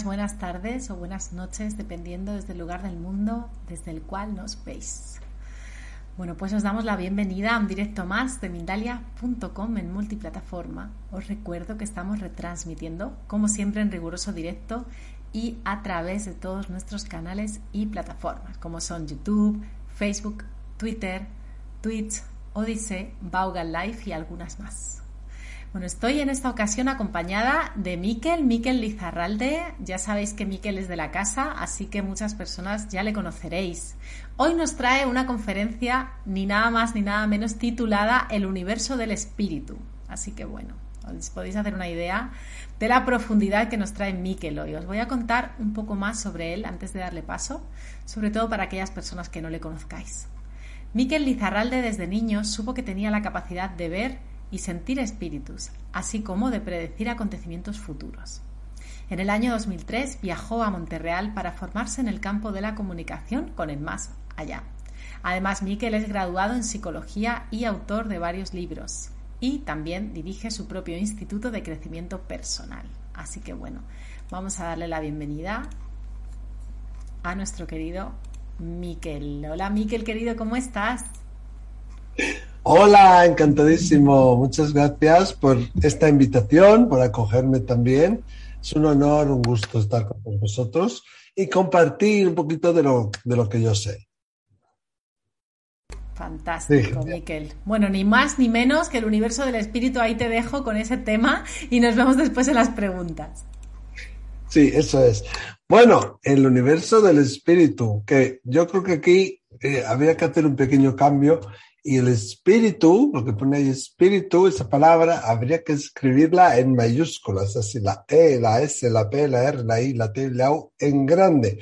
buenas tardes o buenas noches, dependiendo desde el lugar del mundo desde el cual nos veis. Bueno, pues os damos la bienvenida a un directo más de Mindalia.com en multiplataforma. Os recuerdo que estamos retransmitiendo, como siempre, en riguroso directo y a través de todos nuestros canales y plataformas, como son YouTube, Facebook, Twitter, Twitch, Odyssey, Baugal Live y algunas más. Bueno, estoy en esta ocasión acompañada de Miquel, Miquel Lizarralde. Ya sabéis que Miquel es de la casa, así que muchas personas ya le conoceréis. Hoy nos trae una conferencia ni nada más ni nada menos titulada El universo del espíritu. Así que bueno, os podéis hacer una idea de la profundidad que nos trae Miquel hoy. Os voy a contar un poco más sobre él antes de darle paso, sobre todo para aquellas personas que no le conozcáis. Miquel Lizarralde desde niño supo que tenía la capacidad de ver y sentir espíritus, así como de predecir acontecimientos futuros. En el año 2003 viajó a Monterreal para formarse en el campo de la comunicación con el más allá. Además, Miquel es graduado en psicología y autor de varios libros y también dirige su propio instituto de crecimiento personal. Así que bueno, vamos a darle la bienvenida a nuestro querido Miquel. Hola Miquel, querido, ¿cómo estás? Hola, encantadísimo. Muchas gracias por esta invitación, por acogerme también. Es un honor, un gusto estar con vosotros y compartir un poquito de lo, de lo que yo sé. Fantástico, Miquel. Bueno, ni más ni menos que el universo del espíritu, ahí te dejo con ese tema y nos vemos después en las preguntas. Sí, eso es. Bueno, el universo del espíritu, que yo creo que aquí eh, habría que hacer un pequeño cambio y el espíritu, lo que pone ahí espíritu, esa palabra habría que escribirla en mayúsculas, así la E, la S, la P, la R, la I, la T, la U en grande.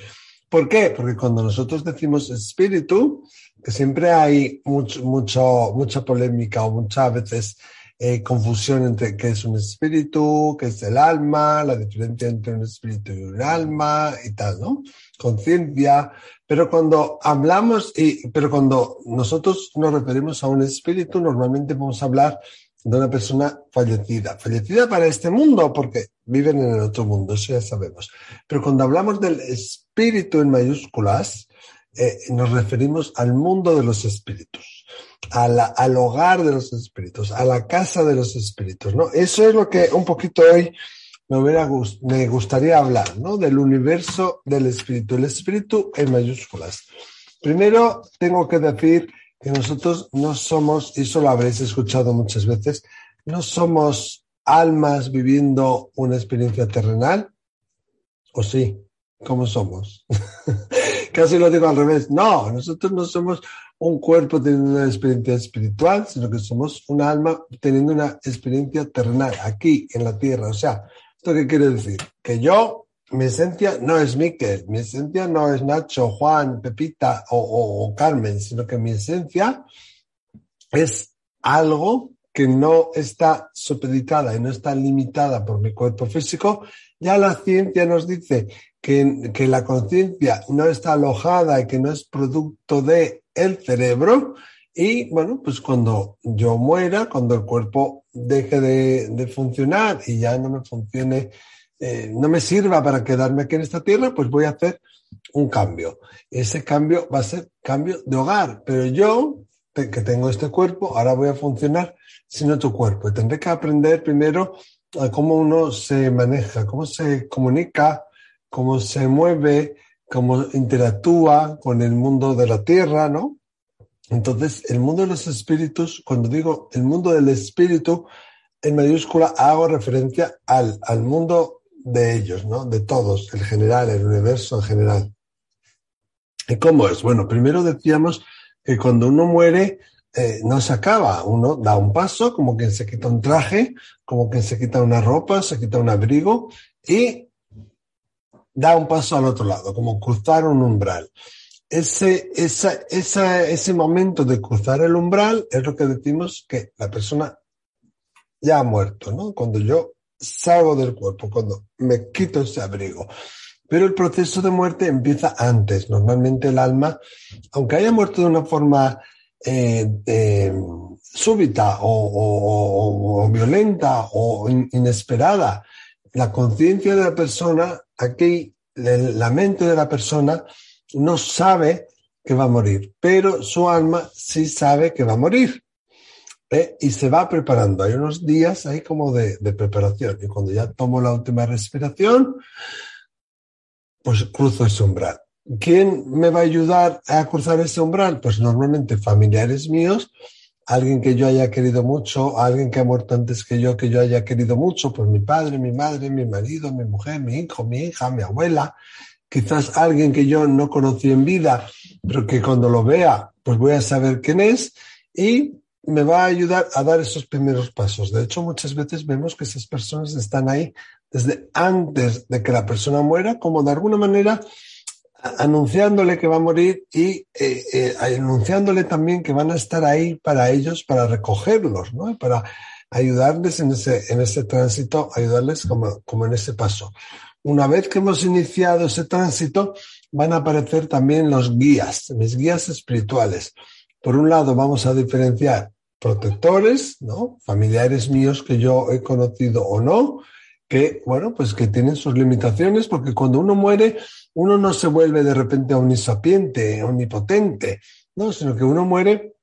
¿Por qué? Porque cuando nosotros decimos espíritu, que siempre hay mucho, mucho, mucha polémica o muchas veces eh, confusión entre qué es un espíritu, qué es el alma, la diferencia entre un espíritu y un alma y tal, ¿no? Conciencia. Pero cuando hablamos, y, pero cuando nosotros nos referimos a un espíritu, normalmente vamos a hablar de una persona fallecida. Fallecida para este mundo, porque viven en el otro mundo, eso ya sabemos. Pero cuando hablamos del espíritu en mayúsculas, eh, nos referimos al mundo de los espíritus, al hogar de los espíritus, a la casa de los espíritus, ¿no? Eso es lo que un poquito hoy me, hubiera me gustaría hablar, ¿no? Del universo del espíritu, el espíritu en mayúsculas. Primero, tengo que decir que nosotros no somos, y eso lo habréis escuchado muchas veces, no somos almas viviendo una experiencia terrenal, ¿o sí? ¿Cómo somos? Casi lo digo al revés. No, nosotros no somos un cuerpo teniendo una experiencia espiritual, sino que somos un alma teniendo una experiencia terrenal, aquí en la tierra. O sea, ¿esto qué quiere decir? Que yo, mi esencia no es Miquel, mi esencia no es Nacho, Juan, Pepita o, Carmen, sino que mi esencia es algo que no está supeditada y no está limitada por mi cuerpo físico, ya la ciencia nos dice que, que la conciencia no está alojada y que no es producto de el cerebro. Y bueno, pues cuando yo muera, cuando el cuerpo deje de, de funcionar y ya no me funcione, eh, no me sirva para quedarme aquí en esta tierra, pues voy a hacer un cambio. Ese cambio va a ser cambio de hogar, pero yo, que tengo este cuerpo, ahora voy a funcionar sin otro cuerpo. Y tendré que aprender primero a cómo uno se maneja, cómo se comunica cómo se mueve, cómo interactúa con el mundo de la tierra, ¿no? Entonces, el mundo de los espíritus, cuando digo el mundo del espíritu, en mayúscula hago referencia al, al mundo de ellos, ¿no? De todos, el general, el universo en general. ¿Y cómo es? Bueno, primero decíamos que cuando uno muere, eh, no se acaba. Uno da un paso, como quien se quita un traje, como quien se quita una ropa, se quita un abrigo y da un paso al otro lado, como cruzar un umbral. Ese, esa, esa, ese momento de cruzar el umbral es lo que decimos que la persona ya ha muerto, ¿no? Cuando yo salgo del cuerpo, cuando me quito ese abrigo. Pero el proceso de muerte empieza antes. Normalmente el alma, aunque haya muerto de una forma eh, eh, súbita o, o, violenta o inesperada, la conciencia de la persona, aquí la mente de la persona no sabe que va a morir, pero su alma sí sabe que va a morir. ¿eh? Y se va preparando. Hay unos días ahí como de, de preparación. Y cuando ya tomo la última respiración, pues cruzo ese umbral. ¿Quién me va a ayudar a cruzar ese umbral? Pues normalmente familiares míos, alguien que yo haya querido mucho, alguien que ha muerto antes que yo, que yo haya querido mucho, pues mi padre, mi madre, mi marido, mi mujer, mi hijo, mi hija, mi abuela, quizás alguien que yo no conocí en vida, pero que cuando lo vea, pues voy a saber quién es y me va a ayudar a dar esos primeros pasos. De hecho, muchas veces vemos que esas personas están ahí desde antes de que la persona muera, como de alguna manera anunciándole que va a morir y eh, eh, anunciándole también que van a estar ahí para ellos, para recogerlos, ¿no? Para ayudarles en ese, en ese tránsito, ayudarles como, como en ese paso. Una vez que hemos iniciado ese tránsito, van a aparecer también los guías, mis guías espirituales. Por un lado, vamos a diferenciar protectores, ¿no? Familiares míos que yo he conocido o no, que, bueno, pues que tienen sus limitaciones, porque cuando uno muere, uno no se vuelve de repente omnisapiente, omnipotente, ¿no? Sino que uno muere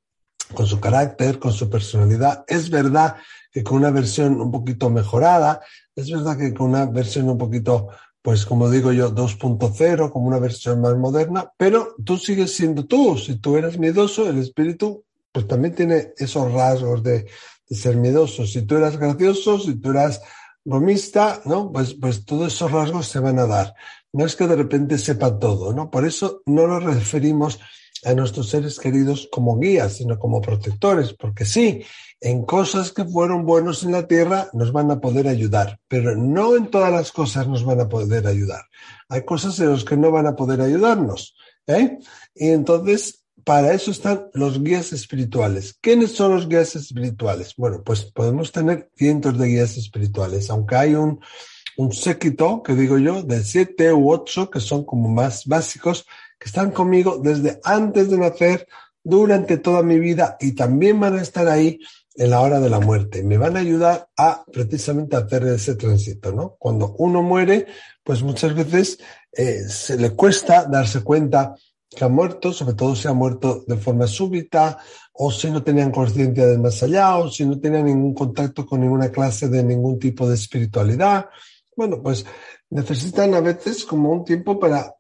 con su carácter, con su personalidad. Es verdad que con una versión un poquito mejorada, es verdad que con una versión un poquito, pues como digo yo, 2.0, como una versión más moderna, pero tú sigues siendo tú. Si tú eras miedoso, el espíritu, pues también tiene esos rasgos de, de ser miedoso. Si tú eras gracioso, si tú eras bromista, ¿no? Pues, pues todos esos rasgos se van a dar. No es que de repente sepa todo, ¿no? Por eso no nos referimos a nuestros seres queridos como guías, sino como protectores, porque sí, en cosas que fueron buenos en la tierra nos van a poder ayudar, pero no en todas las cosas nos van a poder ayudar. Hay cosas en las que no van a poder ayudarnos, ¿eh? Y entonces para eso están los guías espirituales. ¿Quiénes son los guías espirituales? Bueno, pues podemos tener cientos de guías espirituales, aunque hay un, un séquito, que digo yo, de siete u ocho, que son como más básicos, que están conmigo desde antes de nacer, durante toda mi vida y también van a estar ahí en la hora de la muerte. Me van a ayudar a precisamente hacer ese tránsito, ¿no? Cuando uno muere, pues muchas veces eh, se le cuesta darse cuenta que ha muerto, sobre todo si ha muerto de forma súbita, o si no tenían conciencia del más allá, o si no tenían ningún contacto con ninguna clase de ningún tipo de espiritualidad. Bueno, pues necesitan a veces como un tiempo para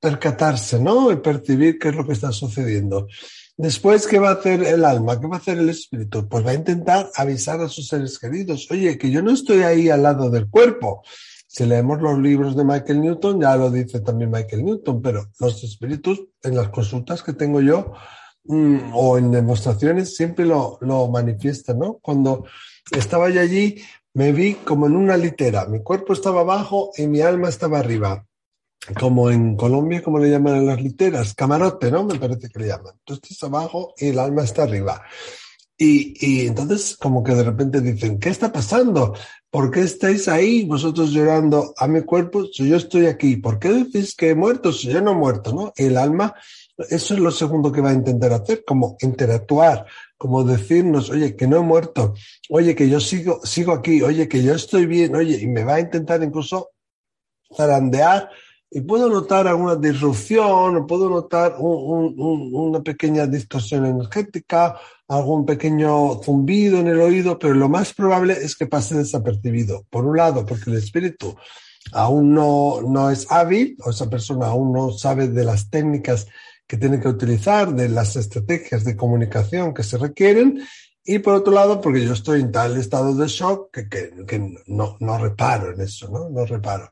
percatarse, ¿no? Y percibir qué es lo que está sucediendo. Después, ¿qué va a hacer el alma? ¿Qué va a hacer el espíritu? Pues va a intentar avisar a sus seres queridos, oye, que yo no estoy ahí al lado del cuerpo, si leemos los libros de Michael Newton, ya lo dice también Michael Newton, pero los espíritus en las consultas que tengo yo mm, o en demostraciones siempre lo, lo manifiestan, ¿no? Cuando estaba yo allí, me vi como en una litera. Mi cuerpo estaba abajo y mi alma estaba arriba. Como en Colombia, como le llaman a las literas, camarote, ¿no? Me parece que le llaman. Tú estás abajo y el alma está arriba. Y, y, entonces como que de repente dicen, ¿qué está pasando? ¿Por qué estáis ahí vosotros llorando a mi cuerpo si yo estoy aquí? ¿Por qué decís que he muerto si yo no he muerto? ¿no? El alma, eso es lo segundo que va a intentar hacer, como interactuar, como decirnos, oye, que no he muerto, oye, que yo sigo, sigo aquí, oye, que yo estoy bien, oye, y me va a intentar incluso zarandear y puedo notar alguna disrupción, o puedo notar un, un, una pequeña distorsión energética, algún pequeño zumbido en el oído, pero lo más probable es que pase desapercibido. Por un lado, porque el espíritu aún no, no es hábil, o esa persona aún no sabe de las técnicas que tiene que utilizar, de las estrategias de comunicación que se requieren, y por otro lado, porque yo estoy en tal estado de shock que, que, que no, no reparo en eso, ¿no? No reparo.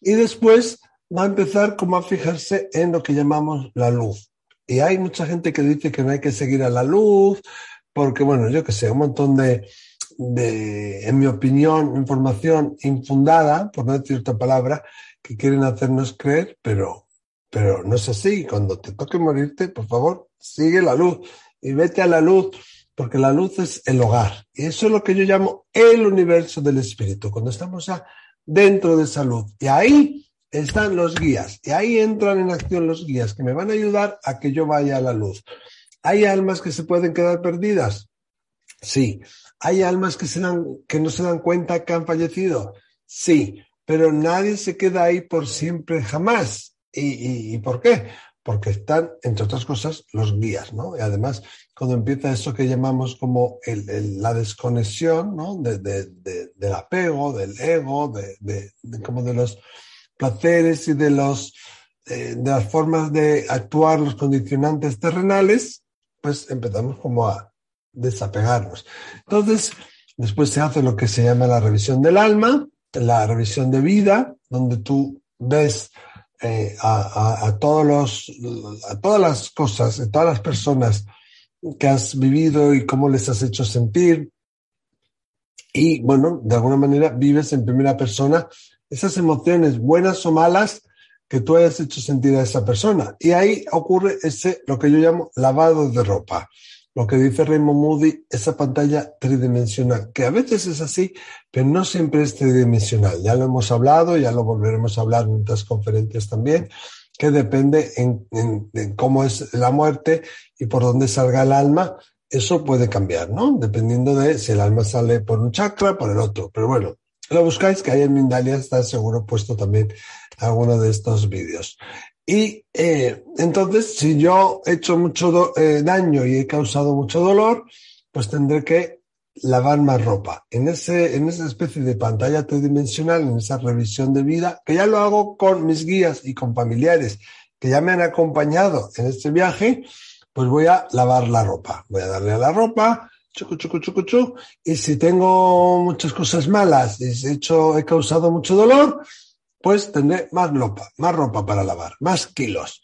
Y después, va a empezar como a fijarse en lo que llamamos la luz. Y hay mucha gente que dice que no hay que seguir a la luz, porque, bueno, yo que sé, un montón de, en mi opinión, información infundada, por no decir otra palabra, que quieren hacernos creer, pero, pero no es así. Cuando te toque morirte, por favor, sigue la luz y vete a la luz, porque la luz es el hogar. Y eso es lo que yo llamo el universo del espíritu, cuando estamos ya dentro de esa luz. Y ahí están los guías y ahí entran en acción los guías que me van a ayudar a que yo vaya a la luz. ¿Hay almas que se pueden quedar perdidas? Sí. ¿Hay almas que, se dan, que no se dan cuenta que han fallecido? Sí, pero nadie se queda ahí por siempre jamás. ¿Y, y, por qué? Porque están, entre otras cosas, los guías, ¿no? Y además, cuando empieza eso que llamamos como el, la desconexión, ¿no? De, de, de, del apego, del ego, de, como de los placeres y de los eh, de las formas de actuar los condicionantes terrenales, pues empezamos como a desapegarnos. Entonces, después se hace lo que se llama la revisión del alma, la revisión de vida, donde tú ves eh, a, a, todos los, a todas las cosas, a todas las personas que has vivido y cómo les has hecho sentir. Y bueno, de alguna manera vives en primera persona esas emociones buenas o malas que tú hayas hecho sentir a esa persona. Y ahí ocurre ese, lo que yo llamo lavado de ropa. Lo que dice Raymond Moody, esa pantalla tridimensional, que a veces es así, pero no siempre es tridimensional. Ya lo hemos hablado, ya lo volveremos a hablar en otras conferencias también, que depende en, en, cómo es la muerte y por dónde salga el alma. Eso puede cambiar, ¿no? Dependiendo de si el alma sale por un chakra, por el otro. Pero bueno, lo buscáis, que ahí en Mindalia está seguro puesto también alguno de estos vídeos. Y eh, entonces, si yo he hecho mucho eh, daño y he causado mucho dolor, pues tendré que lavar más ropa. En, ese, en esa especie de pantalla tridimensional, en esa revisión de vida, que ya lo hago con mis guías y con familiares que ya me han acompañado en este viaje, pues voy a lavar la ropa. Voy a darle a la ropa, chucu, chucu, chucu, chucu, y si tengo muchas cosas malas y he, hecho, he causado mucho dolor, pues tendré más ropa, más ropa para lavar, más kilos.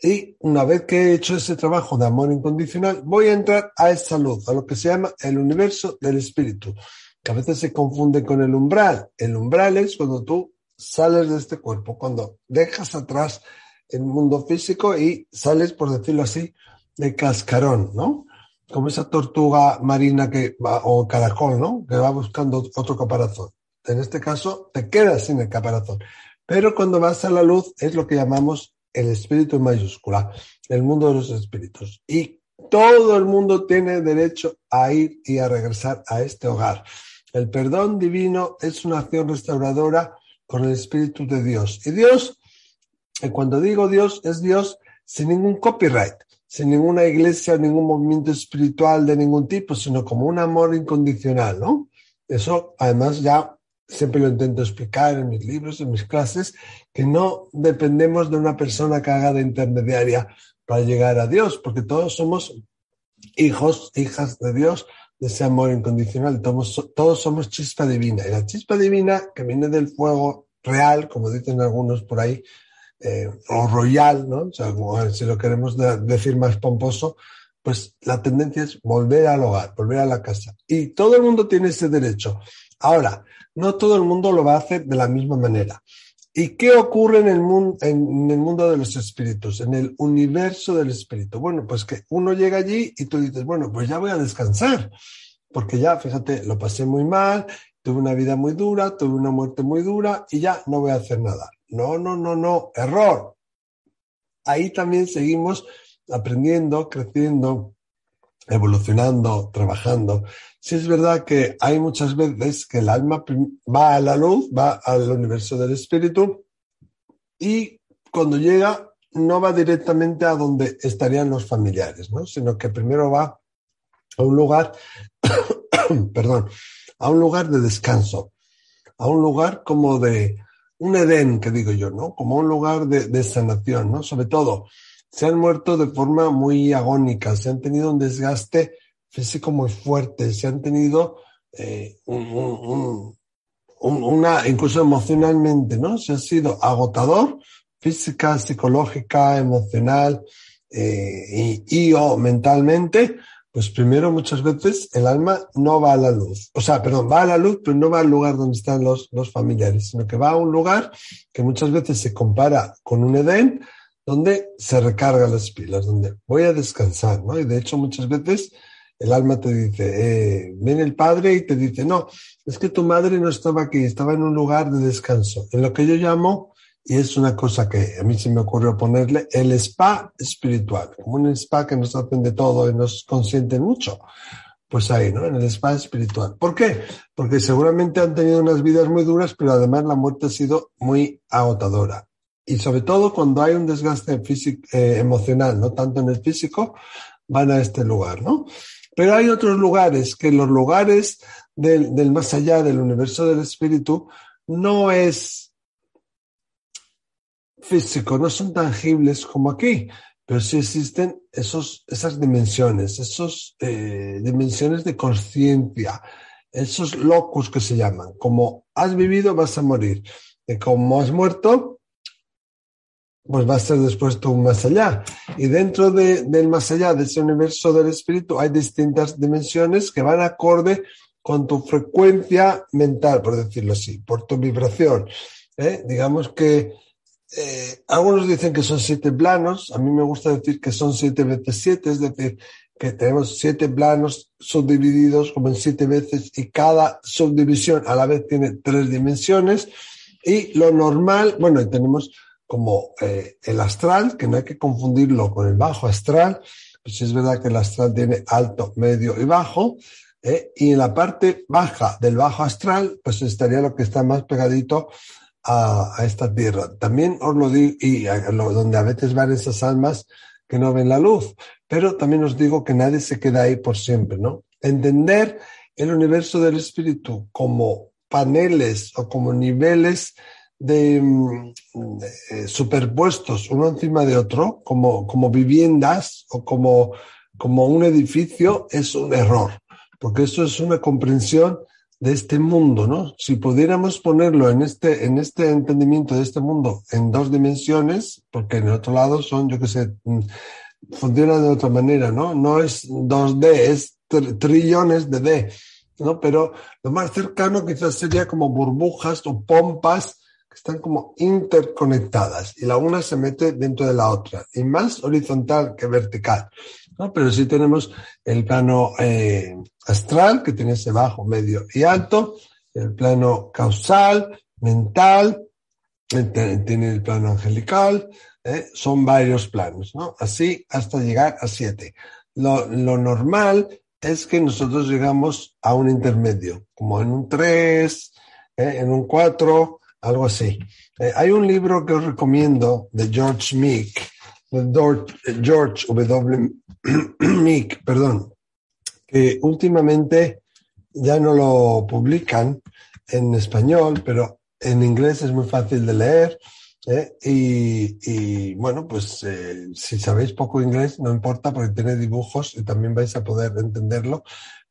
Y una vez que he hecho ese trabajo de amor incondicional, voy a entrar a esa luz, a lo que se llama el universo del espíritu, que a veces se confunde con el umbral. El umbral es cuando tú sales de este cuerpo, cuando dejas atrás el mundo físico y sales, por decirlo así, de cascarón, ¿no? Como esa tortuga marina que va, o caracol, ¿no? Que va buscando otro caparazón en este caso te quedas sin el caparazón. Pero cuando vas a la luz es lo que llamamos el espíritu mayúscula, el mundo de los espíritus. Y todo el mundo tiene derecho a ir y a regresar a este hogar. El perdón divino es una acción restauradora con el Espíritu de Dios. Y Dios, cuando digo Dios, es Dios sin ningún copyright, sin ninguna iglesia, ningún movimiento espiritual de ningún tipo, sino como un amor incondicional, ¿no? Eso además ya siempre lo intento explicar en mis libros, en mis clases, que no dependemos de una persona que haga de intermediaria para llegar a Dios, porque todos somos hijos, hijas de Dios, de ese amor incondicional, todos, todos somos chispa divina. Y la chispa divina que viene del fuego real, como dicen algunos por ahí, eh, o royal, ¿no? O sea, como, si lo queremos de, decir más pomposo, pues la tendencia es volver al hogar, volver a la casa. Y todo el mundo tiene ese derecho. Ahora, no todo el mundo lo va a hacer de la misma manera. ¿Y qué ocurre en el, mundo, en el mundo de los espíritus, en el universo del espíritu? Bueno, pues que uno llega allí y tú dices, bueno, pues ya voy a descansar, porque ya, fíjate, lo pasé muy mal, tuve una vida muy dura, tuve una muerte muy dura y ya no voy a hacer nada. No, no, no, no, error. Ahí también seguimos aprendiendo, creciendo, evolucionando, trabajando. Sí es verdad que hay muchas veces que el alma va a la luz, va al universo del espíritu y cuando llega no va directamente a donde estarían los familiares, ¿no? sino que primero va a un lugar, perdón, a un lugar de descanso, a un lugar como de un Edén, que digo yo, ¿no? Como un lugar de, sanación, ¿no? Sobre todo, se han muerto de forma muy agónica, se han tenido un desgaste físico muy fuerte, se han tenido eh, un, un, una, incluso emocionalmente, ¿no? Se ha sido agotador, física, psicológica, emocional eh, y, y o mentalmente, pues primero muchas veces el alma no va a la luz. O sea, perdón, va a la luz, pero no va al lugar donde están los, los familiares, sino que va a un lugar que muchas veces se compara con un Edén, donde se recargan las pilas, donde voy a descansar, ¿no? Y de hecho muchas veces el alma te dice, eh, viene el padre y te dice, no, es que tu madre no estaba aquí, estaba en un lugar de descanso, en lo que yo llamo, y es una cosa que a mí se me ocurrió ponerle, el spa espiritual, como un spa que nos hacen de todo y nos consienten mucho. pues ahí, ¿no? En el spa espiritual. ¿Por qué? Porque seguramente han tenido unas vidas muy duras, pero además la muerte ha sido muy agotadora. Y sobre todo cuando hay un desgaste físico, eh, emocional, no tanto en el físico, van a este lugar, ¿no? Pero hay otros lugares, que los lugares del, del más allá, del universo del espíritu, no es físico, no son tangibles como aquí pero sí existen esos, esas dimensiones, esas eh, dimensiones de conciencia, esos locus que se llaman. Como has vivido, vas a morir. Y como has muerto, pues va a ser después tú más allá. Y dentro de, del más allá, de ese universo del espíritu, hay distintas dimensiones que van acorde con tu frecuencia mental, por decirlo así, por tu vibración. ¿eh? Digamos que eh, algunos dicen que son siete planos, a mí me gusta decir que son siete veces siete, es decir, que tenemos siete planos subdivididos como en siete veces y cada subdivisión a la vez tiene tres dimensiones. Y lo normal, bueno, tenemos como eh, el astral, que no hay que confundirlo con el bajo astral, pues es verdad que el astral tiene alto, medio y bajo, eh, y en la parte baja del bajo astral, pues estaría lo que está más pegadito a, esta tierra. También os lo digo, y donde a veces van esas almas que no ven la luz, pero también os digo que nadie se queda ahí por siempre, ¿no? Entender el universo del espíritu como paneles o como niveles de, mm, eh, superpuestos uno encima de otro, como, como viviendas o como, como un edificio, es un error, porque eso es una comprensión de este mundo, ¿no? Si pudiéramos ponerlo en este, en este entendimiento de este mundo en dos dimensiones, porque en el otro lado son, yo qué sé, mm, funciona de otra manera, ¿no? No es 2D, es trillones de D, ¿no? Pero lo más cercano quizás sería como burbujas o pompas están como interconectadas y la una se mete dentro de la otra y más horizontal que vertical. ¿no? Pero sí tenemos el plano eh, astral, que tiene ese bajo, medio y alto, el plano causal, mental, tiene el plano angelical, ¿eh? son varios planos, ¿no? Así hasta llegar a siete. Lo, normal es que nosotros llegamos a un intermedio, como en un tres, ¿eh? en un cuatro, algo así. hay un libro que os recomiendo de George Meek, George W. Mick, perdón, que últimamente ya no lo publican en español, pero en inglés es muy fácil de leer. ¿eh? Y, bueno, pues eh, si sabéis poco inglés, no importa porque tiene dibujos y también vais a poder entenderlo,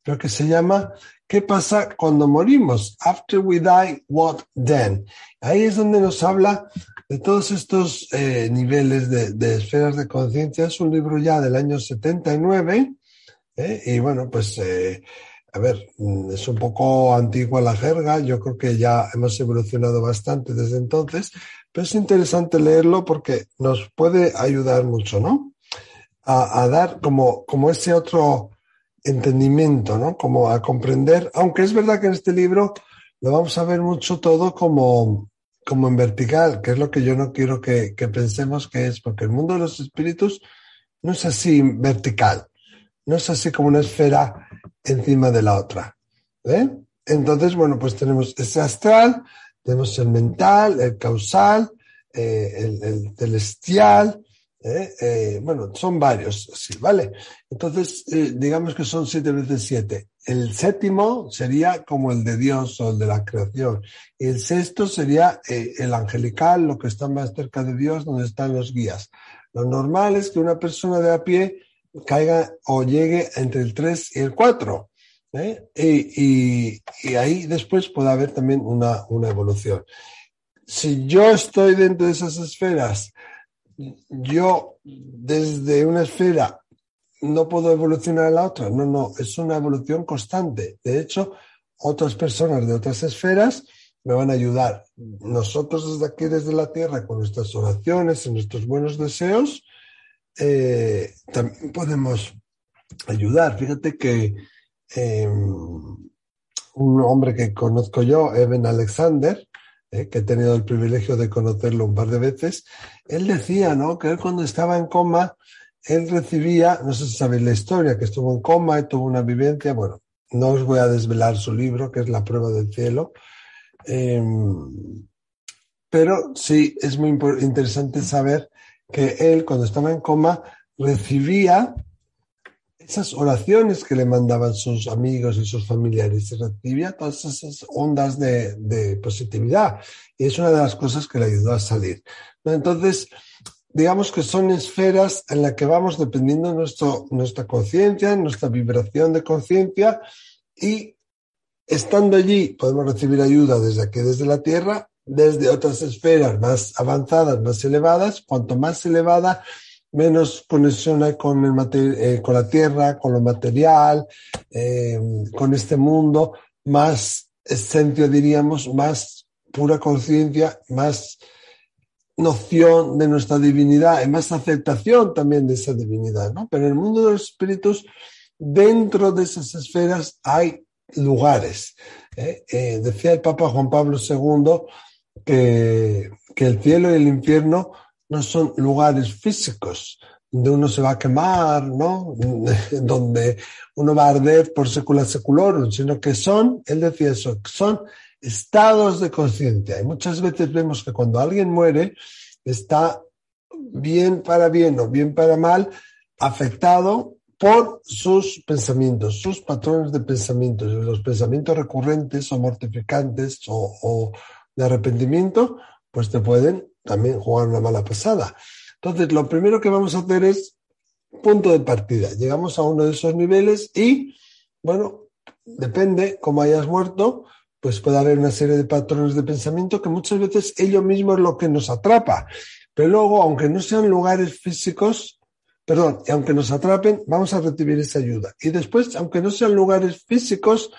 pero que se llama ¿Qué pasa cuando morimos? After we die, what then? Ahí es donde nos habla de todos estos eh, niveles de, esferas de conciencia. Es un libro ya del año 79 ¿eh? y bueno, pues eh, a ver, mm, es un poco antigua la jerga, yo creo que ya hemos evolucionado bastante desde entonces, pero es interesante leerlo porque nos puede ayudar mucho, ¿no? A, dar como, como ese otro entendimiento, ¿no? Como a comprender, aunque es verdad que en este libro lo vamos a ver mucho todo como, como en vertical, que es lo que yo no quiero que, pensemos que es, porque el mundo de los espíritus no es así vertical, no es así como una esfera encima de la otra. ¿eh? Entonces, bueno, pues tenemos ese astral, tenemos el mental, el causal, eh, el, celestial, ¿eh? bueno, son varios, sí, ¿vale? Entonces, digamos que son siete veces siete. El séptimo sería como el de Dios o el de la creación. El sexto sería eh, el angelical, lo que está más cerca de Dios, donde están los guías. Lo normal es que una persona de a pie caiga o llegue entre el 3 y el 4. ¿eh? Y, ahí después puede haber también una, una evolución. Si yo estoy dentro de esas esferas, yo desde una esfera no puedo evolucionar a la otra. No, no, es una evolución constante. De hecho, otras personas de otras esferas me van a ayudar. Nosotros desde aquí, desde la Tierra, con nuestras oraciones y nuestros buenos deseos, eh, también podemos ayudar. Fíjate que em, un hombre que conozco yo, Evan Alexander, eh, que he tenido el privilegio de conocerlo un par de veces, él decía, ¿no? Que él cuando estaba en coma, él recibía, no sé si sabéis la historia, que estuvo en coma y tuvo una vivencia, bueno, no os voy a desvelar su libro, que es La prueba del cielo, em, pero sí es muy interesante saber que él, cuando estaba en coma, recibía esas oraciones que le mandaban sus amigos y sus familiares, recibía todas esas ondas de, positividad. Y es una de las cosas que le ayudó a salir. Entonces, digamos que son esferas en las que vamos dependiendo de nuestra conciencia, nuestra vibración de conciencia y estando allí podemos recibir ayuda desde aquí, desde la Tierra, desde otras esferas más avanzadas, más elevadas. Cuanto más elevada, menos conexión con, el eh, con la Tierra, con lo material, eh, con este mundo, más esencia, diríamos, más pura conciencia, más noción de nuestra divinidad y más aceptación también de esa divinidad, ¿no? Pero en el mundo de los espíritus, dentro de esas esferas hay lugares. Eh, decía el Papa Juan Pablo II que, que el cielo y el infierno no son lugares físicos, donde uno se va a quemar, ¿no? donde uno va a arder por secula seculorum, sino que son, él decía eso, son estados de conciencia. Y muchas veces vemos que cuando alguien muere, está bien para bien o bien para mal afectado por sus pensamientos, sus patrones de pensamientos, los pensamientos recurrentes o mortificantes o, de arrepentimiento, pues te pueden también jugar una mala pasada. Entonces, lo primero que vamos a hacer es punto de partida. Llegamos a uno de esos niveles y, bueno, depende cómo hayas muerto, pues puede haber una serie de patrones de pensamiento que muchas veces ello mismo es lo que nos atrapa. Pero luego, aunque no sean lugares físicos, perdón, y aunque nos atrapen, vamos a recibir esa ayuda. Y después, aunque no sean lugares físicos,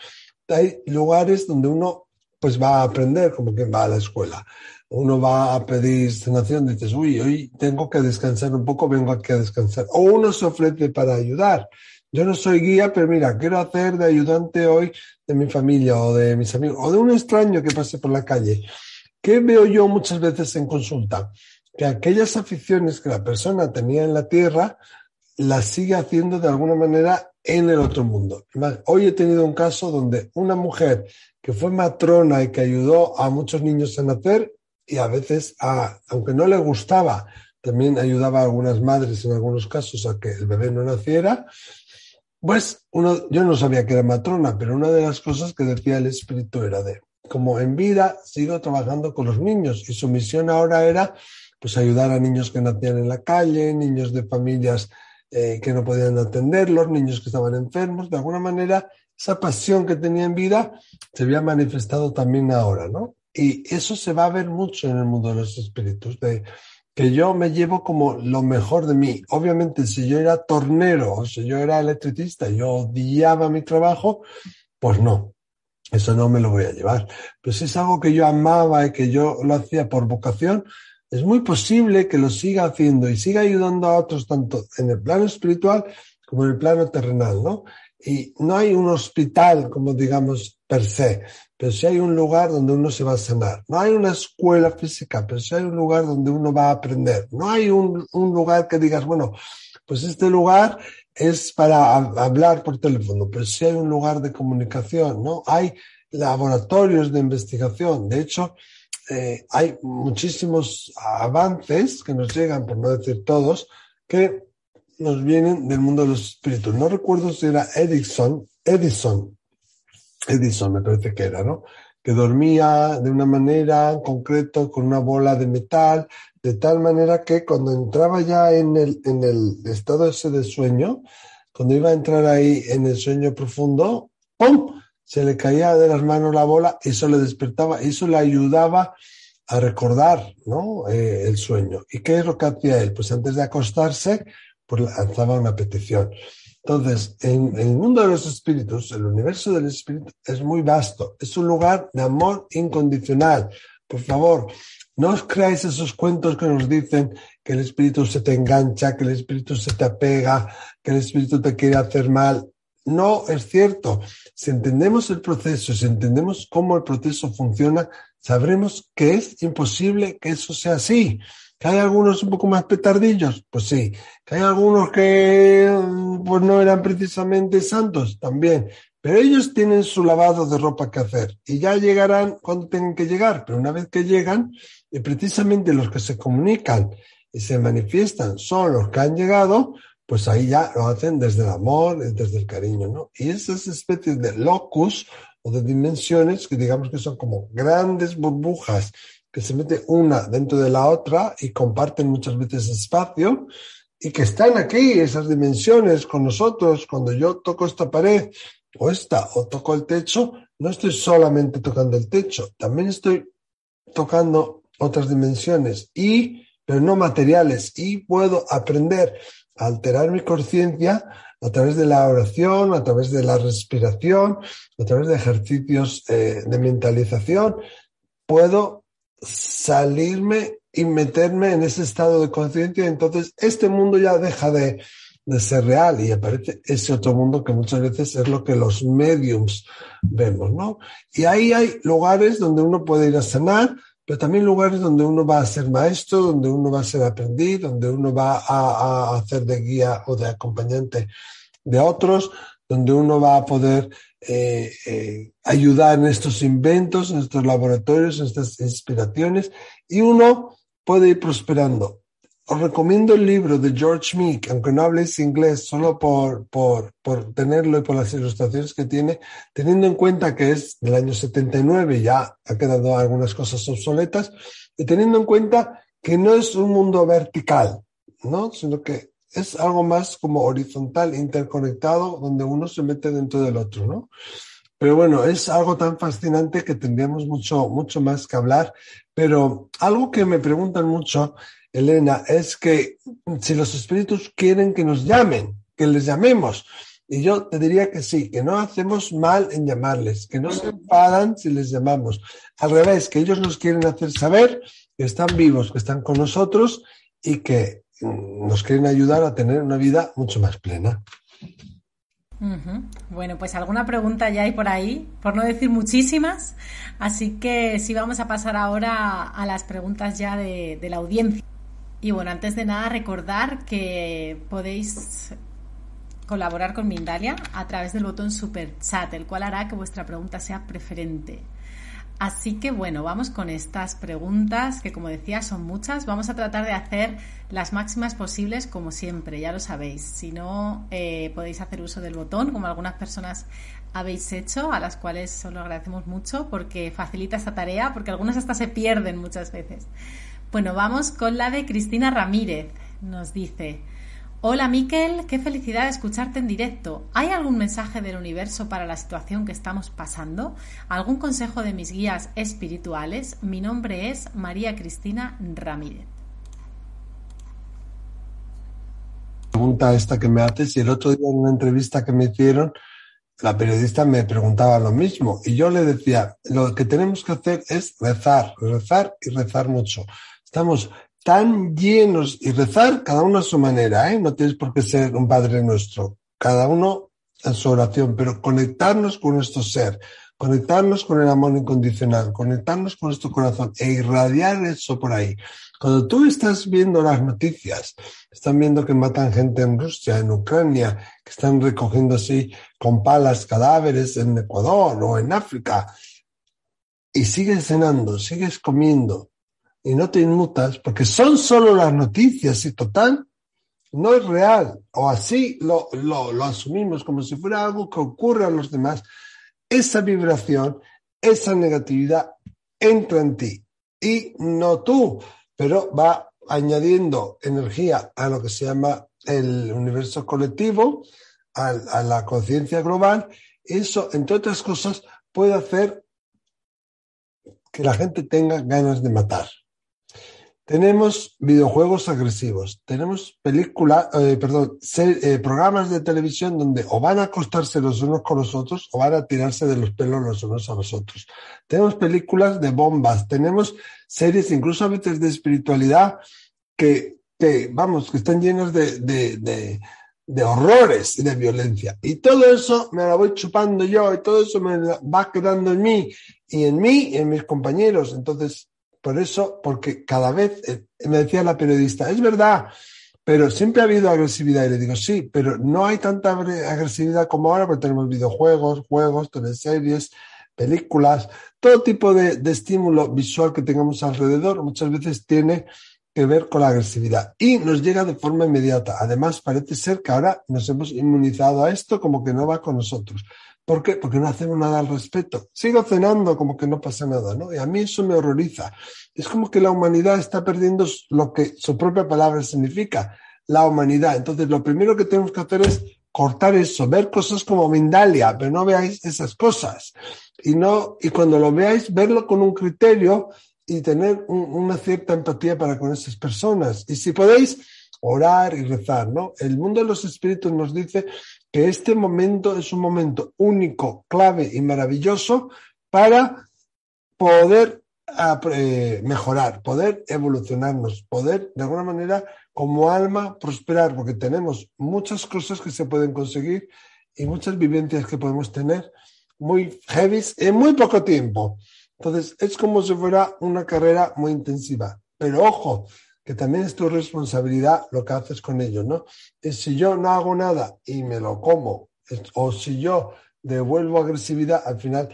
hay lugares donde uno pues va a aprender, como quien va a la escuela. Uno va a pedir sanación, dices, uy, hoy tengo que descansar un poco, vengo aquí a descansar. O uno se ofrece para ayudar. Yo no soy guía, pero mira, quiero hacer de ayudante hoy de mi familia o de mis amigos o de un extraño que pase por la calle. ¿Qué veo yo muchas veces en consulta? Que aquellas aficiones que la persona tenía en la tierra las sigue haciendo de alguna manera en el otro mundo. Hoy he tenido un caso donde una mujer que fue matrona y que ayudó a muchos niños a nacer y a veces, aunque no le gustaba, también ayudaba a algunas madres en algunos casos a que el bebé no naciera, pues uno, yo no sabía que era matrona, pero una de las cosas que decía el espíritu era de, como en vida sigo trabajando con los niños y su misión ahora era pues ayudar a niños que nacían en la calle, niños de familias eh, que no podían atenderlos, niños que estaban enfermos, de alguna manera esa pasión que tenía en vida se había manifestado también ahora, ¿no? Y eso se va a ver mucho en el mundo de los espíritus, de que yo me llevo como lo mejor de mí. Obviamente, si yo era tornero o si yo era electricista, yo odiaba mi trabajo, pues no, eso no me lo voy a llevar. Pero si es algo que yo amaba y que yo lo hacía por vocación, es muy posible que lo siga haciendo y siga ayudando a otros tanto en el plano espiritual como en el plano terrenal, ¿no? Y no hay un hospital, como digamos, per se, pero sí hay un lugar donde uno se va a sanar. No hay una escuela física, pero sí hay un lugar donde uno va a aprender. No hay un, lugar que digas, bueno, pues este lugar es para hablar por teléfono, pero sí hay un lugar de comunicación, ¿no? Hay laboratorios de investigación. De hecho, eh, hay muchísimos avances que nos llegan, por no decir todos, que nos vienen del mundo de los espíritus. No recuerdo si era Edison, Edison, Edison me parece que era, ¿no? Que dormía de una manera en concreto con una bola de metal, de tal manera que cuando entraba ya en el, estado ese de sueño, cuando iba a entrar ahí en el sueño profundo, ¡pum! Se le caía de las manos la bola, eso le despertaba, eso le ayudaba a recordar ¿no? Eh, el sueño. ¿Y qué es lo que hacía él? Pues antes de acostarse, pues lanzaba una petición. Entonces, en, el mundo de los espíritus, el universo del espíritu es muy vasto, es un lugar de amor incondicional. Por favor, no os creáis esos cuentos que nos dicen que el espíritu se te engancha, que el espíritu se te apega, que el espíritu te quiere hacer mal. No es cierto. Si entendemos el proceso, si entendemos cómo el proceso funciona, sabremos que es imposible que eso sea así. ¿Que hay algunos un poco más petardillos? Pues sí. ¿Que hay algunos que pues no eran precisamente santos? También. Pero ellos tienen su lavado de ropa que hacer y ya llegarán cuando tengan que llegar. Pero una vez que llegan, y precisamente los que se comunican y se manifiestan son los que han llegado, pues ahí ya lo hacen desde el amor, desde el cariño, ¿no? Y esas especies de locus o de dimensiones que digamos que son como grandes burbujas que se meten una dentro de la otra y comparten muchas veces espacio y que están aquí, esas dimensiones con nosotros. Cuando yo toco esta pared o esta o toco el techo, no estoy solamente tocando el techo, también estoy tocando otras dimensiones y pero no materiales y puedo aprender alterar mi conciencia a través de la oración, a través de la respiración, a través de ejercicios eh, de mentalización, puedo salirme y meterme en ese estado de conciencia. Entonces, este mundo ya deja de, de ser real y aparece ese otro mundo que muchas veces es lo que los mediums vemos, ¿no? Y ahí hay lugares donde uno puede ir a sanar, pero también lugares donde uno va a ser maestro, donde uno va a ser aprendiz, donde uno va a, hacer de guía o de acompañante de otros, donde uno va a poder eh, eh, ayudar en estos inventos, en estos laboratorios, en estas inspiraciones, y uno puede ir prosperando. Os recomiendo el libro de George Meek, aunque no habléis inglés, solo por, por, por, tenerlo y por las ilustraciones que tiene, teniendo en cuenta que es del año 79, ya ha quedado algunas cosas obsoletas, y teniendo en cuenta que no es un mundo vertical, ¿no? Sino que es algo más como horizontal, interconectado, donde uno se mete dentro del otro, ¿no? Pero bueno, es algo tan fascinante que tendríamos mucho, mucho más que hablar. Pero algo que me preguntan mucho Elena, es que si los espíritus quieren que nos llamen, que les llamemos. Y yo te diría que sí, que no hacemos mal en llamarles, que no se enfadan si les llamamos. Al revés, que ellos nos quieren hacer saber que están vivos, que están con nosotros y que nos quieren ayudar a tener una vida mucho más plena. Bueno, pues alguna pregunta ya hay por ahí, por no decir muchísimas. Así que sí vamos a pasar ahora a las preguntas ya de la audiencia. Y bueno, antes de nada recordar que podéis colaborar con Mindalia a través del botón Super Chat, el cual hará que vuestra pregunta sea preferente. Así que bueno, vamos con estas preguntas que como decía son muchas. Vamos a tratar de hacer las máximas posibles como siempre, ya lo sabéis. Si no, eh, podéis hacer uso del botón como algunas personas habéis hecho, a las cuales os lo agradecemos mucho porque facilita esta tarea, porque algunas hasta se pierden muchas veces. Bueno, vamos con la de Cristina Ramírez. Nos dice, hola Miquel, qué felicidad escucharte en directo. ¿Hay algún mensaje del universo para la situación que estamos pasando? ¿Algún consejo de mis guías espirituales? Mi nombre es María Cristina Ramírez. Pregunta esta que me haces y el otro día en una entrevista que me hicieron, la periodista me preguntaba lo mismo y yo le decía, lo que tenemos que hacer es rezar, rezar y rezar mucho. Estamos tan llenos y rezar cada uno a su manera, ¿eh? No tienes por qué ser un Padre nuestro, cada uno en su oración, pero conectarnos con nuestro ser, conectarnos con el amor incondicional, conectarnos con nuestro corazón e irradiar eso por ahí. Cuando tú estás viendo las noticias, están viendo que matan gente en Rusia, en Ucrania, que están recogiendo así con palas cadáveres en Ecuador o en África, y sigues cenando, sigues comiendo, y no te inmutas, porque son solo las noticias y total, no es real, o así lo, lo, asumimos como si fuera algo que ocurre a los demás, esa vibración, esa negatividad entra en ti y no tú, pero va añadiendo energía a lo que se llama el universo colectivo, a, a la conciencia global. Eso, entre otras cosas, puede hacer que la gente tenga ganas de matar. Tenemos videojuegos agresivos, tenemos películas, eh, perdón, eh, programas de televisión donde o van a acostarse los unos con los otros o van a tirarse de los pelos los unos a los otros. Tenemos películas de bombas, tenemos series incluso a veces de espiritualidad que, que vamos, que están llenas de, de, de, de horrores y de violencia. Y todo eso me la voy chupando yo y todo eso me va quedando en mí y en mí y en mis compañeros. Entonces, por eso, porque cada vez eh, me decía la periodista, es verdad, pero siempre ha habido agresividad. Y le digo, sí, pero no hay tanta agresividad como ahora, porque tenemos videojuegos, juegos, teleseries, películas, todo tipo de, de estímulo visual que tengamos alrededor muchas veces tiene que ver con la agresividad y nos llega de forma inmediata. Además, parece ser que ahora nos hemos inmunizado a esto como que no va con nosotros. ¿Por qué? Porque no hacemos nada al respecto. Sigo cenando como que no pasa nada, ¿no? Y a mí eso me horroriza. Es como que la humanidad está perdiendo lo que su propia palabra significa, la humanidad. Entonces, lo primero que tenemos que hacer es cortar eso, ver cosas como Mindalia, pero no veáis esas cosas. Y no, y cuando lo veáis, verlo con un criterio y tener una cierta empatía para con esas personas. Y si podéis, orar y rezar, ¿no? El mundo de los espíritus nos dice que este momento es un momento único, clave y maravilloso para poder eh, mejorar, poder evolucionarnos, poder de alguna manera como alma prosperar, porque tenemos muchas cosas que se pueden conseguir y muchas vivencias que podemos tener muy heavy en muy poco tiempo. Entonces, es como si fuera una carrera muy intensiva. Pero ojo, que también es tu responsabilidad lo que haces con ello, ¿no? Es si yo no hago nada y me lo como, o si yo devuelvo agresividad, al final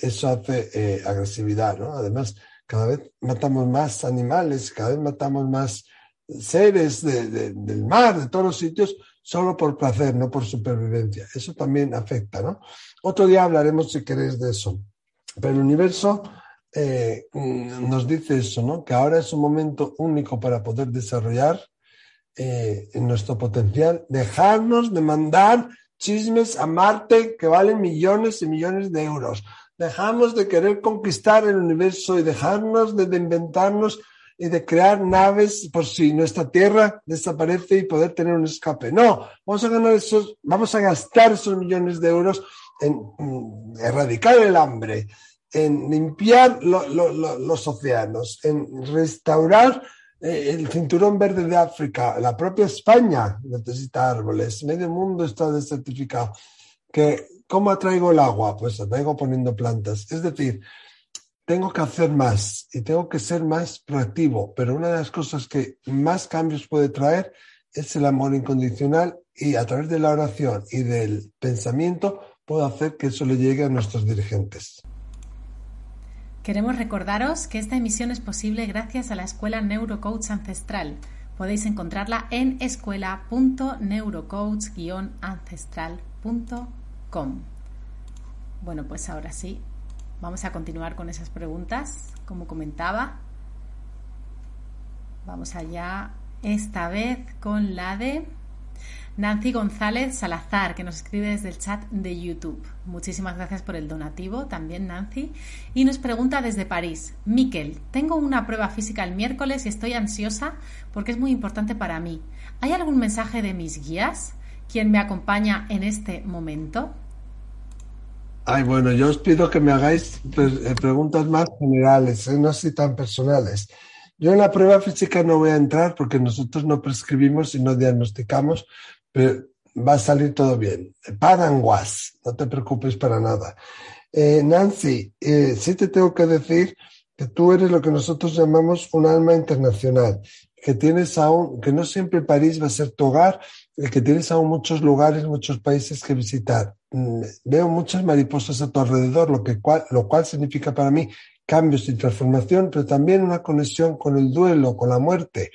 eso hace eh, agresividad, ¿no? Además, cada vez matamos más animales, cada vez matamos más seres del mar, de todos los sitios, solo por placer, no por supervivencia. Eso también afecta, ¿no? Otro día hablaremos, si queréis, de eso. Pero el universo eh, nos dice eso, ¿no? Que ahora es un momento único para poder desarrollar eh, nuestro potencial, dejarnos de mandar chismes a Marte que valen millones y millones de euros. Dejamos de querer conquistar el universo y dejarnos de, inventarnos y de crear naves por si nuestra Tierra desaparece y poder tener un escape. No, vamos a ganar esos, vamos a gastar esos millones de euros en mm, erradicar el hambre, en limpiar los océanos, en restaurar eh, el cinturón verde de África. La propia España necesita árboles, medio mundo está desertificado. Que, ¿Cómo atraigo el agua? Pues atraigo poniendo plantas. Es decir, tengo que hacer más y tengo que ser más proactivo, pero una de las cosas que más cambios puede traer es el amor incondicional y a través de la oración y del pensamiento puedo hacer que eso le llegue a nuestros dirigentes. Queremos recordaros que esta emisión es posible gracias a la Escuela Neurocoach Ancestral. Podéis encontrarla en escuela.neurocoach-ancestral.com. Bueno, pues ahora sí, vamos a continuar con esas preguntas, como comentaba. Vamos allá, esta vez con la de Nancy González Salazar, que nos escribe desde el chat de YouTube. Muchísimas gracias por el donativo, también Nancy. Y nos pregunta desde París, Miquel, tengo una prueba física el miércoles y estoy ansiosa porque es muy importante para mí. ¿Hay algún mensaje de mis guías? ¿Quién me acompaña en este momento? Ay, bueno, yo os pido que me hagáis pues, eh, preguntas más generales, ¿eh? no así tan personales. Yo en la prueba física no voy a entrar porque nosotros no prescribimos y no diagnosticamos, pero va a salir todo bien. Paranguas, no te preocupes para nada. Eh, Nancy, eh, sí te tengo que decir que tú eres lo que nosotros llamamos un alma internacional, que tienes aún, que no siempre París va a ser tu hogar, que tienes aún muchos lugares, muchos países que visitar. Mm, veo muchas mariposas a tu alrededor, lo, que, lo cual significa para mí cambios y transformación, pero también una conexión con el duelo, con la muerte.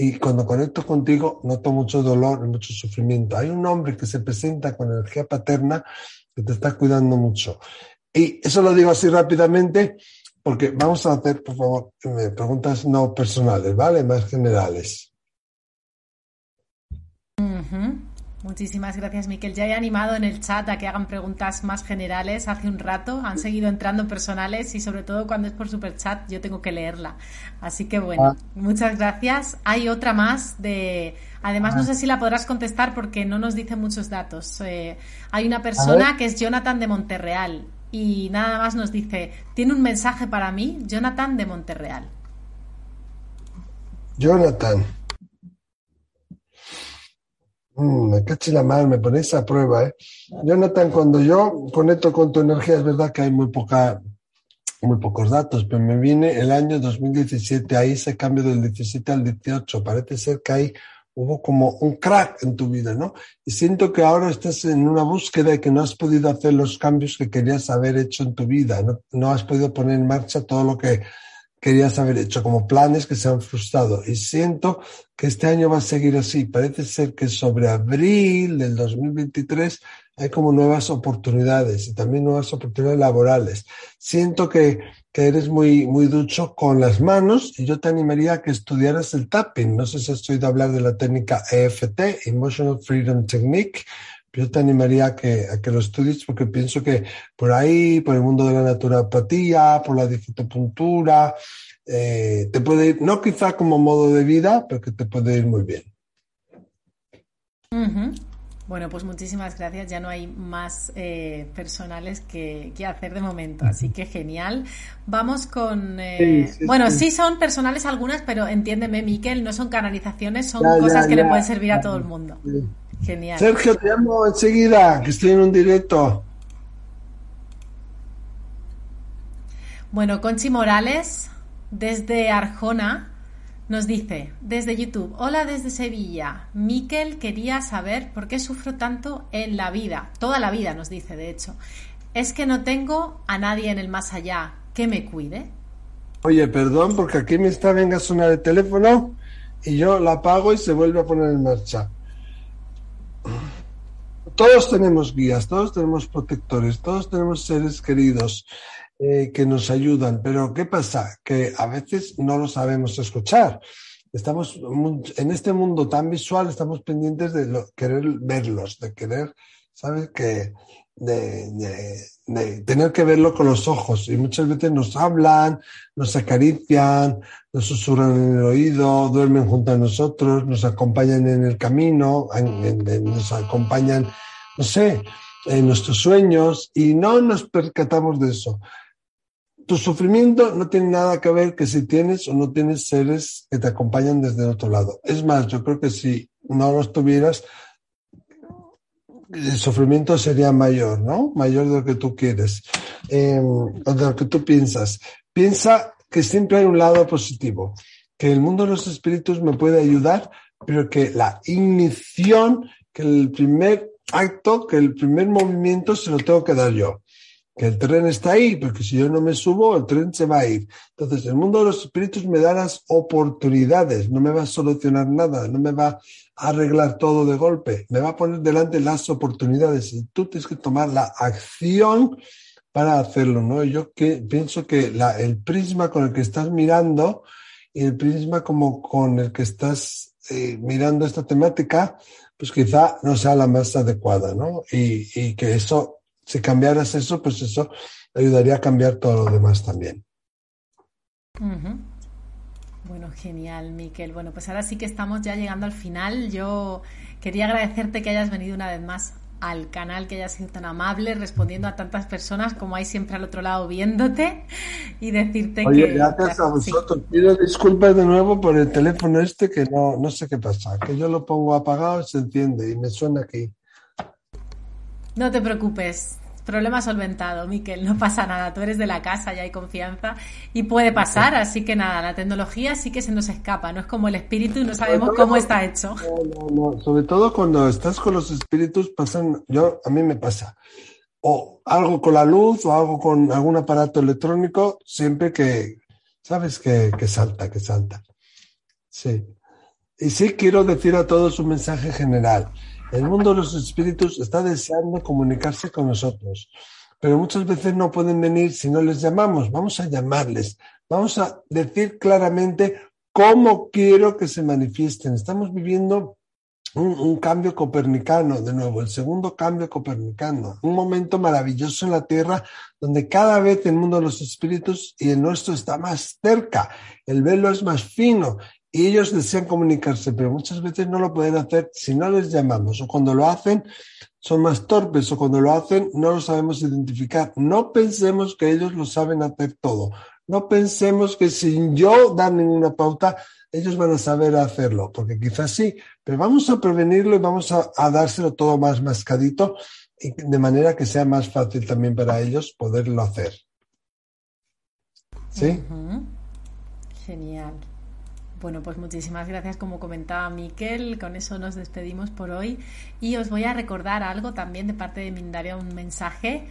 Y cuando conecto contigo, noto mucho dolor mucho sufrimiento. Hay un hombre que se presenta con energía paterna que te está cuidando mucho. Y eso lo digo así rápidamente porque vamos a hacer, por favor, preguntas no personales, ¿vale? Más generales. Muchísimas gracias, Miquel. Ya he animado en el chat a que hagan preguntas más generales hace un rato. Han seguido entrando personales y sobre todo cuando es por super chat yo tengo que leerla. Así que bueno, ah. muchas gracias. Hay otra más de... Además, no ah. sé si la podrás contestar porque no nos dice muchos datos. Eh, hay una persona que es Jonathan de Monterreal y nada más nos dice, tiene un mensaje para mí, Jonathan de Monterreal. Jonathan. Mm, me caché la mano, me ponéis a prueba, ¿eh? Jonathan, cuando yo conecto con tu energía, es verdad que hay muy poca muy pocos datos, pero me viene el año 2017, ahí ese cambio del 17 al 18, parece ser que ahí hubo como un crack en tu vida, ¿no? Y siento que ahora estás en una búsqueda y que no has podido hacer los cambios que querías haber hecho en tu vida, no, no has podido poner en marcha todo lo que querías haber hecho, como planes que se han frustrado. Y siento que este año va a seguir así. Parece ser que sobre abril del 2023 hay como nuevas oportunidades y también nuevas oportunidades laborales. Siento que, que eres muy, muy ducho con las manos y yo te animaría a que estudiaras el tapping. No sé si has oído hablar de la técnica EFT, Emotional Freedom Technique. Yo te animaría a que, a que lo estudies porque pienso que por ahí, por el mundo de la naturopatía, por la digitopuntura, eh, te puede ir, no quizá como modo de vida, pero que te puede ir muy bien. Bueno, pues muchísimas gracias. Ya no hay más eh, personales que, que, hacer de momento, así que genial. Vamos con. Eh, sí, sí, bueno, sí. sí. son personales algunas, pero entiéndeme, Miquel, no son canalizaciones, son ya, cosas ya, que ya. le pueden servir a todo el mundo. Genial. Sergio, te llamo enseguida, que estoy en un directo. Bueno, Conchi Morales, desde Arjona nos dice desde YouTube, hola desde Sevilla, Miquel quería saber por qué sufro tanto en la vida, toda la vida nos dice de hecho, es que no tengo a nadie en el más allá que me cuide. Oye, perdón, porque aquí me está venga sonar el teléfono y yo la apago y se vuelve a poner en marcha. Todos tenemos guías, todos tenemos protectores, todos tenemos seres queridos eh, que nos ayudan, pero ¿qué pasa? Que a veces no lo sabemos escuchar. Estamos en este mundo tan visual, estamos pendientes de lo, querer verlos, de querer, ¿sabes? Que de, de, de, tener que verlo con los ojos y muchas veces nos hablan, nos acarician, nos susurran en el oído, duermen junto a nosotros, nos acompañan en el camino, en, en, nos acompañan, no sé, en nuestros sueños y no nos percatamos de eso tu sufrimiento no tiene nada que ver que si tienes o no tienes seres que te acompañan desde otro lado. Es más, yo creo que si no los tuvieras, el sufrimiento sería mayor, ¿no? Mayor de lo que tú quieres, o de lo que tú piensas. Piensa que siempre hay un lado positivo, que el mundo de los espíritus me puede ayudar, pero que la ignición, que el primer acto, que el primer movimiento se lo tengo que dar yo que el tren está ahí, porque si yo no me subo, el tren se va a ir. Entonces, el mundo de los espíritus me da las oportunidades, no me va a solucionar nada, no me va a arreglar todo de golpe, me va a poner delante las oportunidades y tú tienes que tomar la acción para hacerlo, ¿no? Yo pienso que el prisma con el que estás mirando y el prisma como con el que estás eh, mirando esta temática, pues quizá no sea la más adecuada, ¿no? Y que eso si cambiaras eso, pues eso ayudaría a cambiar todo lo demás también. Uh -huh. Bueno, genial, Miquel. Bueno, pues ahora sí que estamos ya llegando al final. Yo quería agradecerte que hayas venido una vez más al canal, que hayas sido tan amable respondiendo a tantas personas como hay siempre al otro lado viéndote y decirte Oye, que... gracias a vosotros. Sí. Pido disculpas de nuevo por el teléfono este que no, no sé qué pasa, que yo lo pongo apagado y se enciende y me suena aquí. No te preocupes, problema solventado, Miquel, no pasa nada, tú eres de la casa, ya hay confianza. Y puede pasar, así que nada, la tecnología sí que se nos escapa, no es como el espíritu y no sabemos cómo está hecho. No, no, no, sobre todo cuando estás con los espíritus pasan, yo a mí me pasa, o algo con la luz o algo con algún aparato electrónico, siempre que, sabes que, que salta, que salta. Sí. Y sí quiero decir a todos un mensaje general. El mundo de los espíritus está deseando comunicarse con nosotros, pero muchas veces no pueden venir si no les llamamos. Vamos a llamarles, vamos a decir claramente cómo quiero que se manifiesten. Estamos viviendo un, cambio copernicano, de nuevo, el segundo cambio copernicano, un momento maravilloso en la Tierra donde cada vez el mundo de los espíritus y el nuestro está más cerca, el velo es más fino y ellos desean comunicarse, pero muchas veces no lo pueden hacer si no les llamamos o cuando lo hacen son más torpes o cuando lo hacen no lo sabemos identificar. No pensemos que ellos lo saben hacer todo. No pensemos que sin yo dar ninguna pauta ellos van a saber hacerlo, porque quizás sí, pero vamos a prevenirlo y vamos a, dárselo todo más mascadito y de manera que sea más fácil también para ellos poderlo hacer. ¿Sí? Genial. Bueno, pues muchísimas gracias, como comentaba Miquel. Con eso nos despedimos por hoy. Y os voy a recordar algo también de parte de Mindaria, un mensaje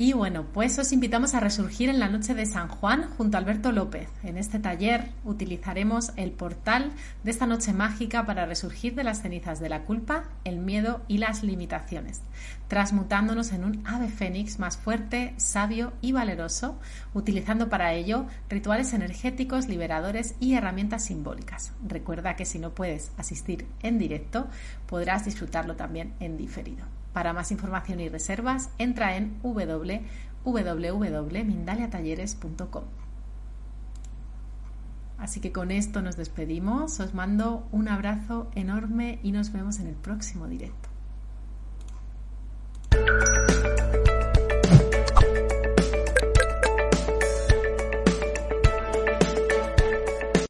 y bueno, pues os invitamos a resurgir en la noche de San Juan junto a Alberto López. En este taller utilizaremos el portal de esta noche mágica para resurgir de las cenizas de la culpa, el miedo y las limitaciones, transmutándonos en un ave fénix más fuerte, sabio y valeroso, utilizando para ello rituales energéticos, liberadores y herramientas simbólicas. Recuerda que si no puedes asistir en directo, podrás disfrutarlo también en diferido. Para más información y reservas, entra en www.mindaliatalleres.com. Así que con esto nos despedimos, os mando un abrazo enorme y nos vemos en el próximo directo.